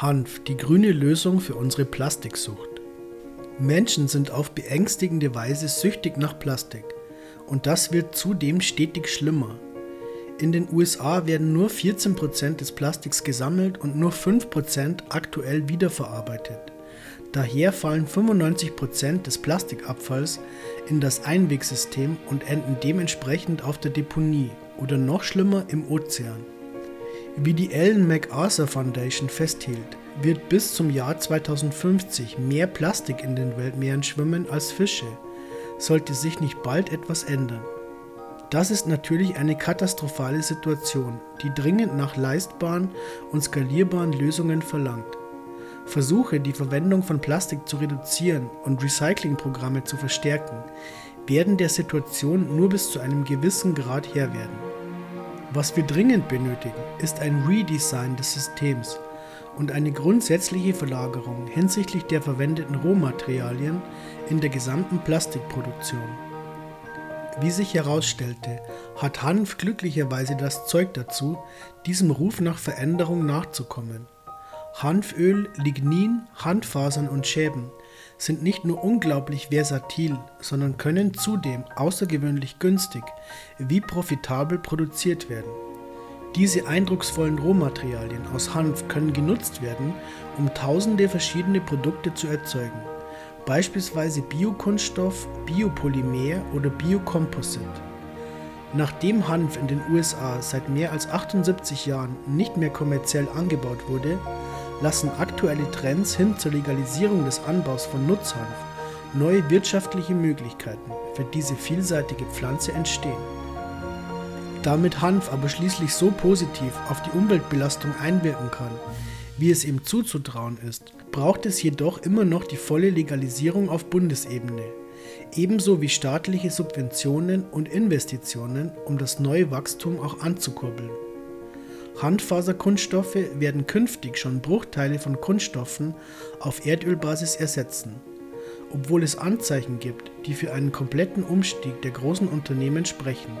Hanf, die grüne Lösung für unsere Plastiksucht. Menschen sind auf beängstigende Weise süchtig nach Plastik und das wird zudem stetig schlimmer. In den USA werden nur 14% des Plastiks gesammelt und nur 5% aktuell wiederverarbeitet. Daher fallen 95% des Plastikabfalls in das Einwegsystem und enden dementsprechend auf der Deponie oder noch schlimmer im Ozean. Wie die Ellen MacArthur Foundation festhielt, wird bis zum Jahr 2050 mehr Plastik in den Weltmeeren schwimmen als Fische, sollte sich nicht bald etwas ändern. Das ist natürlich eine katastrophale Situation, die dringend nach leistbaren und skalierbaren Lösungen verlangt. Versuche, die Verwendung von Plastik zu reduzieren und Recyclingprogramme zu verstärken, werden der Situation nur bis zu einem gewissen Grad Herr werden. Was wir dringend benötigen, ist ein Redesign des Systems und eine grundsätzliche Verlagerung hinsichtlich der verwendeten Rohmaterialien in der gesamten Plastikproduktion. Wie sich herausstellte, hat Hanf glücklicherweise das Zeug dazu, diesem Ruf nach Veränderung nachzukommen. Hanföl, Lignin, Handfasern und Schäben sind nicht nur unglaublich versatil, sondern können zudem außergewöhnlich günstig wie profitabel produziert werden. Diese eindrucksvollen Rohmaterialien aus Hanf können genutzt werden, um tausende verschiedene Produkte zu erzeugen, beispielsweise Biokunststoff, Biopolymer oder Biokomposit. Nachdem Hanf in den USA seit mehr als 78 Jahren nicht mehr kommerziell angebaut wurde, lassen aktuelle Trends hin zur Legalisierung des Anbaus von Nutzhanf neue wirtschaftliche Möglichkeiten für diese vielseitige Pflanze entstehen. Damit Hanf aber schließlich so positiv auf die Umweltbelastung einwirken kann, wie es ihm zuzutrauen ist, braucht es jedoch immer noch die volle Legalisierung auf Bundesebene, ebenso wie staatliche Subventionen und Investitionen, um das neue Wachstum auch anzukurbeln. Handfaserkunststoffe werden künftig schon Bruchteile von Kunststoffen auf Erdölbasis ersetzen, obwohl es Anzeichen gibt, die für einen kompletten Umstieg der großen Unternehmen sprechen,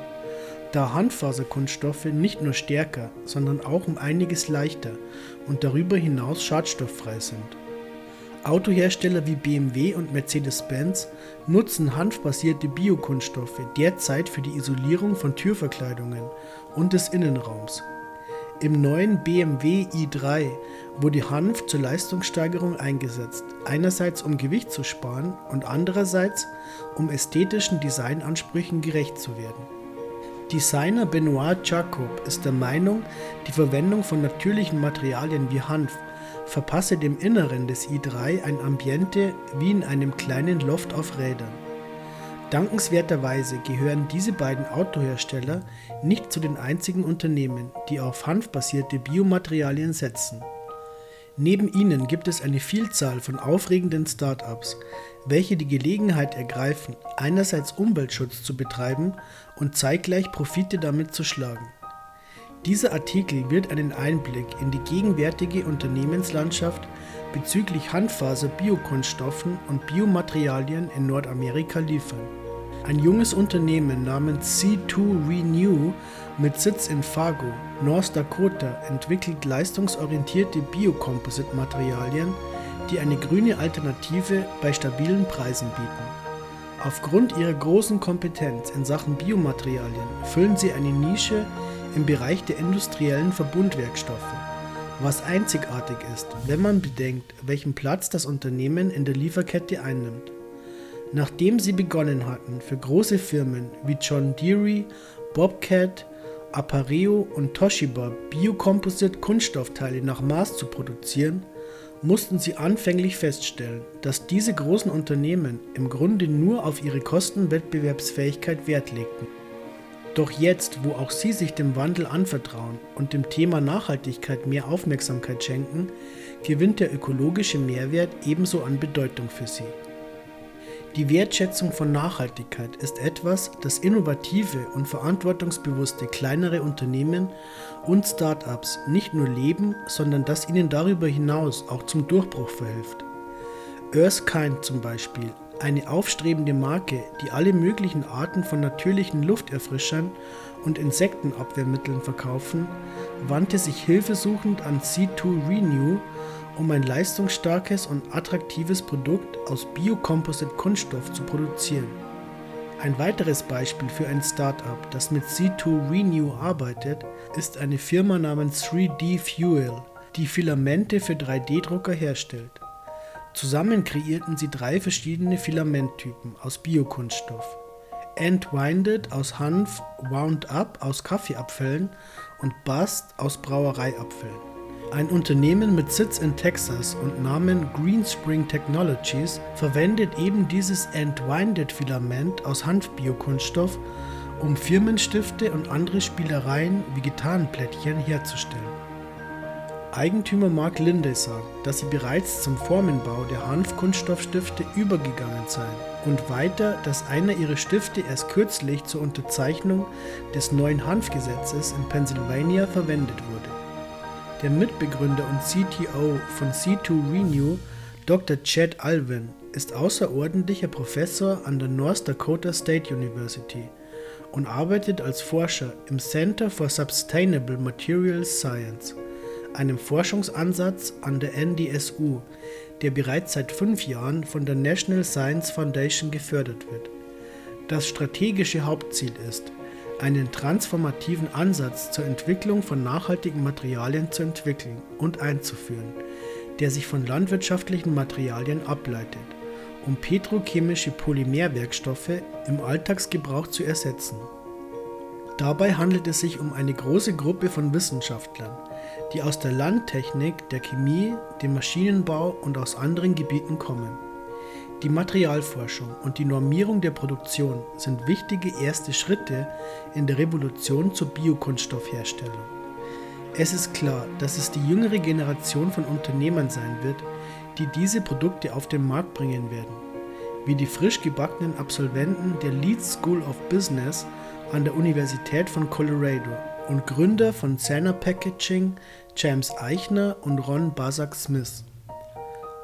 da Handfaserkunststoffe nicht nur stärker, sondern auch um einiges leichter und darüber hinaus schadstofffrei sind. Autohersteller wie BMW und Mercedes-Benz nutzen hanfbasierte Biokunststoffe derzeit für die Isolierung von Türverkleidungen und des Innenraums im neuen BMW i3 wurde Hanf zur Leistungssteigerung eingesetzt, einerseits um Gewicht zu sparen und andererseits um ästhetischen Designansprüchen gerecht zu werden. Designer Benoit Jacob ist der Meinung, die Verwendung von natürlichen Materialien wie Hanf verpasse dem Inneren des i3 ein Ambiente wie in einem kleinen Loft auf Rädern. Dankenswerterweise gehören diese beiden Autohersteller nicht zu den einzigen Unternehmen, die auf hanfbasierte Biomaterialien setzen. Neben ihnen gibt es eine Vielzahl von aufregenden Start-ups, welche die Gelegenheit ergreifen, einerseits Umweltschutz zu betreiben und zeitgleich Profite damit zu schlagen. Dieser Artikel wird einen Einblick in die gegenwärtige Unternehmenslandschaft bezüglich Handfaser-Biokunststoffen und Biomaterialien in Nordamerika liefern. Ein junges Unternehmen namens C2 Renew mit Sitz in Fargo, North Dakota, entwickelt leistungsorientierte Biocomposite-Materialien, die eine grüne Alternative bei stabilen Preisen bieten. Aufgrund ihrer großen Kompetenz in Sachen Biomaterialien füllen sie eine Nische im Bereich der industriellen Verbundwerkstoffe, was einzigartig ist, wenn man bedenkt, welchen Platz das Unternehmen in der Lieferkette einnimmt. Nachdem sie begonnen hatten, für große Firmen wie John Deere, Bobcat, Appareo und Toshiba Biocomposite-Kunststoffteile nach Maß zu produzieren, mussten sie anfänglich feststellen, dass diese großen Unternehmen im Grunde nur auf ihre Kostenwettbewerbsfähigkeit Wert legten. Doch jetzt, wo auch sie sich dem Wandel anvertrauen und dem Thema Nachhaltigkeit mehr Aufmerksamkeit schenken, gewinnt der ökologische Mehrwert ebenso an Bedeutung für sie. Die Wertschätzung von Nachhaltigkeit ist etwas, das innovative und verantwortungsbewusste kleinere Unternehmen und Start-ups nicht nur leben, sondern das ihnen darüber hinaus auch zum Durchbruch verhilft. Erskine zum Beispiel, eine aufstrebende Marke, die alle möglichen Arten von natürlichen Lufterfrischern und Insektenabwehrmitteln verkaufen, wandte sich hilfesuchend an C2 Renew um ein leistungsstarkes und attraktives Produkt aus Biocomposite-Kunststoff zu produzieren. Ein weiteres Beispiel für ein Startup, das mit C2 Renew arbeitet, ist eine Firma namens 3D Fuel, die Filamente für 3D-Drucker herstellt. Zusammen kreierten sie drei verschiedene Filamenttypen aus Biokunststoff. Entwinded aus Hanf, Wound Up aus Kaffeeabfällen und Bust aus Brauereiabfällen. Ein Unternehmen mit Sitz in Texas und Namen Greenspring Technologies verwendet eben dieses Entwinded-Filament aus Hanfbiokunststoff, um Firmenstifte und andere Spielereien wie Gitarrenplättchen herzustellen. Eigentümer Mark Linde sagt, dass sie bereits zum Formenbau der Hanfkunststoffstifte übergegangen seien und weiter, dass einer ihrer Stifte erst kürzlich zur Unterzeichnung des neuen Hanfgesetzes in Pennsylvania verwendet wurde. Der Mitbegründer und CTO von C2 Renew, Dr. Chad Alvin, ist außerordentlicher Professor an der North Dakota State University und arbeitet als Forscher im Center for Sustainable Materials Science, einem Forschungsansatz an der NDSU, der bereits seit fünf Jahren von der National Science Foundation gefördert wird. Das strategische Hauptziel ist, einen transformativen Ansatz zur Entwicklung von nachhaltigen Materialien zu entwickeln und einzuführen, der sich von landwirtschaftlichen Materialien ableitet, um petrochemische Polymerwerkstoffe im Alltagsgebrauch zu ersetzen. Dabei handelt es sich um eine große Gruppe von Wissenschaftlern, die aus der Landtechnik, der Chemie, dem Maschinenbau und aus anderen Gebieten kommen. Die Materialforschung und die Normierung der Produktion sind wichtige erste Schritte in der Revolution zur Biokunststoffherstellung. Es ist klar, dass es die jüngere Generation von Unternehmern sein wird, die diese Produkte auf den Markt bringen werden, wie die frisch gebackenen Absolventen der Leeds School of Business an der Universität von Colorado und Gründer von Zana Packaging, James Eichner und Ron Basak Smith.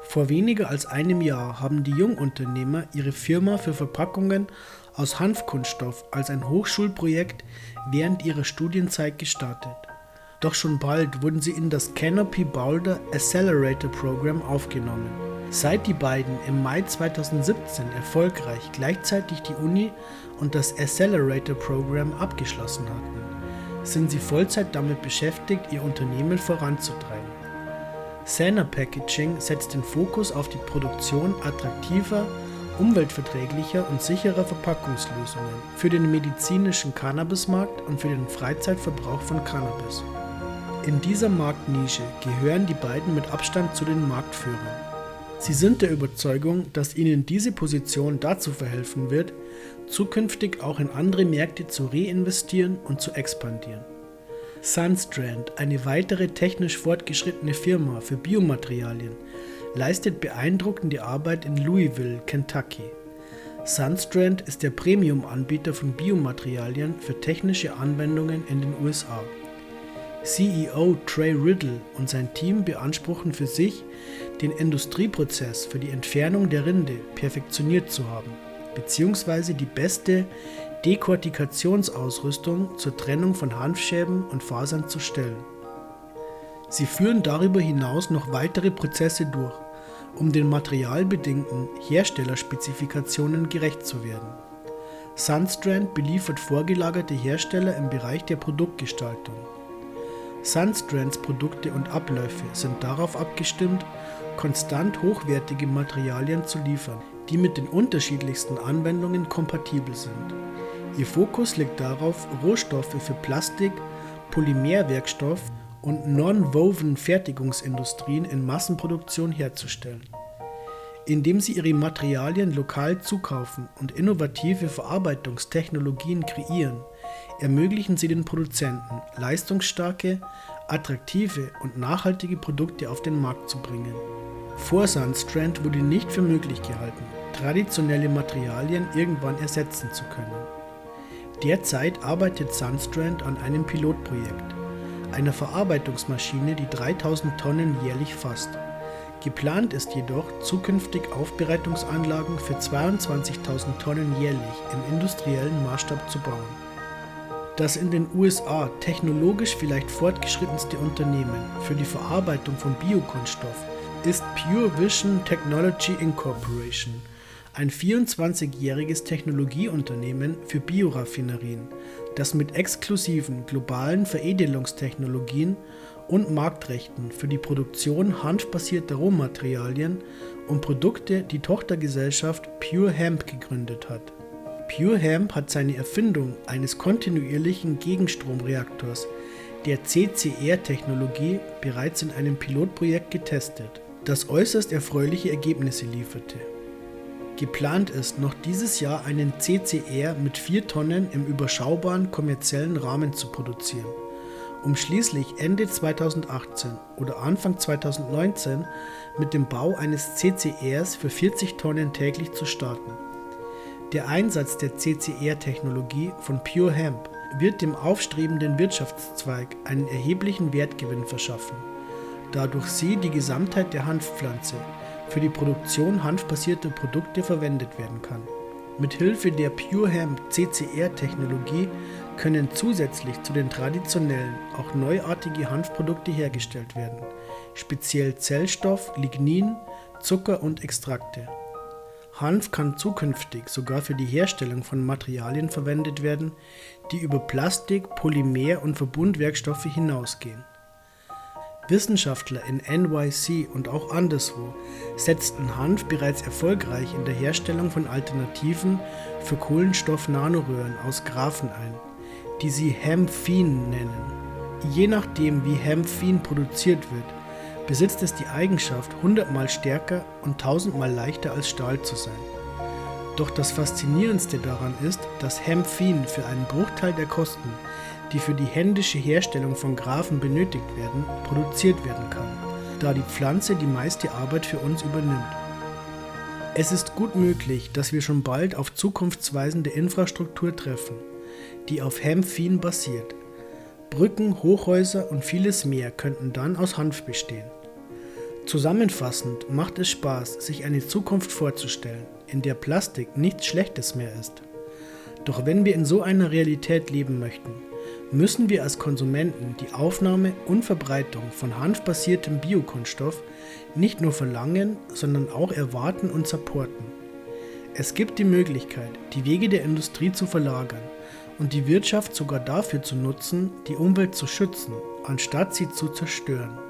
Vor weniger als einem Jahr haben die Jungunternehmer ihre Firma für Verpackungen aus Hanfkunststoff als ein Hochschulprojekt während ihrer Studienzeit gestartet. Doch schon bald wurden sie in das Canopy Boulder Accelerator Program aufgenommen. Seit die beiden im Mai 2017 erfolgreich gleichzeitig die Uni und das Accelerator Program abgeschlossen hatten, sind sie Vollzeit damit beschäftigt, ihr Unternehmen voranzutreiben. Sana Packaging setzt den Fokus auf die Produktion attraktiver, umweltverträglicher und sicherer Verpackungslösungen für den medizinischen Cannabismarkt und für den Freizeitverbrauch von Cannabis. In dieser Marktnische gehören die beiden mit Abstand zu den Marktführern. Sie sind der Überzeugung, dass ihnen diese Position dazu verhelfen wird, zukünftig auch in andere Märkte zu reinvestieren und zu expandieren. Sunstrand, eine weitere technisch fortgeschrittene Firma für Biomaterialien, leistet beeindruckende Arbeit in Louisville, Kentucky. Sunstrand ist der Premium-Anbieter von Biomaterialien für technische Anwendungen in den USA. CEO Trey Riddle und sein Team beanspruchen für sich, den Industrieprozess für die Entfernung der Rinde perfektioniert zu haben, beziehungsweise die beste Dekortikationsausrüstung zur Trennung von Hanfschäben und Fasern zu stellen. Sie führen darüber hinaus noch weitere Prozesse durch, um den materialbedingten Herstellerspezifikationen gerecht zu werden. Sunstrand beliefert vorgelagerte Hersteller im Bereich der Produktgestaltung. Sunstrands Produkte und Abläufe sind darauf abgestimmt, konstant hochwertige Materialien zu liefern, die mit den unterschiedlichsten Anwendungen kompatibel sind. Ihr Fokus liegt darauf, Rohstoffe für Plastik, Polymerwerkstoff und Non-Woven Fertigungsindustrien in Massenproduktion herzustellen. Indem sie ihre Materialien lokal zukaufen und innovative Verarbeitungstechnologien kreieren, ermöglichen sie den Produzenten, leistungsstarke, attraktive und nachhaltige Produkte auf den Markt zu bringen. Vor Sandstrand wurde nicht für möglich gehalten, traditionelle Materialien irgendwann ersetzen zu können. Derzeit arbeitet Sunstrand an einem Pilotprojekt, einer Verarbeitungsmaschine, die 3000 Tonnen jährlich fasst. Geplant ist jedoch, zukünftig Aufbereitungsanlagen für 22.000 Tonnen jährlich im industriellen Maßstab zu bauen. Das in den USA technologisch vielleicht fortgeschrittenste Unternehmen für die Verarbeitung von Biokunststoff ist Pure Vision Technology Incorporation, ein 24-jähriges Technologieunternehmen für Bioraffinerien, das mit exklusiven globalen Veredelungstechnologien und Marktrechten für die Produktion hanfbasierter Rohmaterialien und Produkte die Tochtergesellschaft Pure Hemp gegründet hat. Pure Hemp hat seine Erfindung eines kontinuierlichen Gegenstromreaktors, der CCR-Technologie, bereits in einem Pilotprojekt getestet, das äußerst erfreuliche Ergebnisse lieferte. Geplant ist, noch dieses Jahr einen CCR mit 4 Tonnen im überschaubaren kommerziellen Rahmen zu produzieren um schließlich Ende 2018 oder Anfang 2019 mit dem Bau eines CCRs für 40 Tonnen täglich zu starten. Der Einsatz der CCR-Technologie von Pure Hemp wird dem aufstrebenden Wirtschaftszweig einen erheblichen Wertgewinn verschaffen, da durch sie die Gesamtheit der Hanfpflanze für die Produktion hanfbasierter Produkte verwendet werden kann. Mit Hilfe der Pure Hemp CCR-Technologie können zusätzlich zu den traditionellen auch neuartige Hanfprodukte hergestellt werden, speziell Zellstoff, Lignin, Zucker und Extrakte. Hanf kann zukünftig sogar für die Herstellung von Materialien verwendet werden, die über Plastik, Polymer und Verbundwerkstoffe hinausgehen. Wissenschaftler in NYC und auch anderswo setzten Hanf bereits erfolgreich in der Herstellung von Alternativen für Kohlenstoff-Nanoröhren aus Graphen ein, die sie Hemphin nennen. Je nachdem, wie Hemphin produziert wird, besitzt es die Eigenschaft, hundertmal stärker und tausendmal leichter als Stahl zu sein. Doch das Faszinierendste daran ist, dass Hemphin für einen Bruchteil der Kosten die für die händische Herstellung von Graphen benötigt werden, produziert werden kann, da die Pflanze die meiste Arbeit für uns übernimmt. Es ist gut möglich, dass wir schon bald auf zukunftsweisende Infrastruktur treffen, die auf Hemphin basiert. Brücken, Hochhäuser und vieles mehr könnten dann aus Hanf bestehen. Zusammenfassend macht es Spaß, sich eine Zukunft vorzustellen, in der Plastik nichts Schlechtes mehr ist. Doch wenn wir in so einer Realität leben möchten, müssen wir als Konsumenten die Aufnahme und Verbreitung von hanfbasiertem Biokunststoff nicht nur verlangen, sondern auch erwarten und supporten. Es gibt die Möglichkeit, die Wege der Industrie zu verlagern und die Wirtschaft sogar dafür zu nutzen, die Umwelt zu schützen, anstatt sie zu zerstören.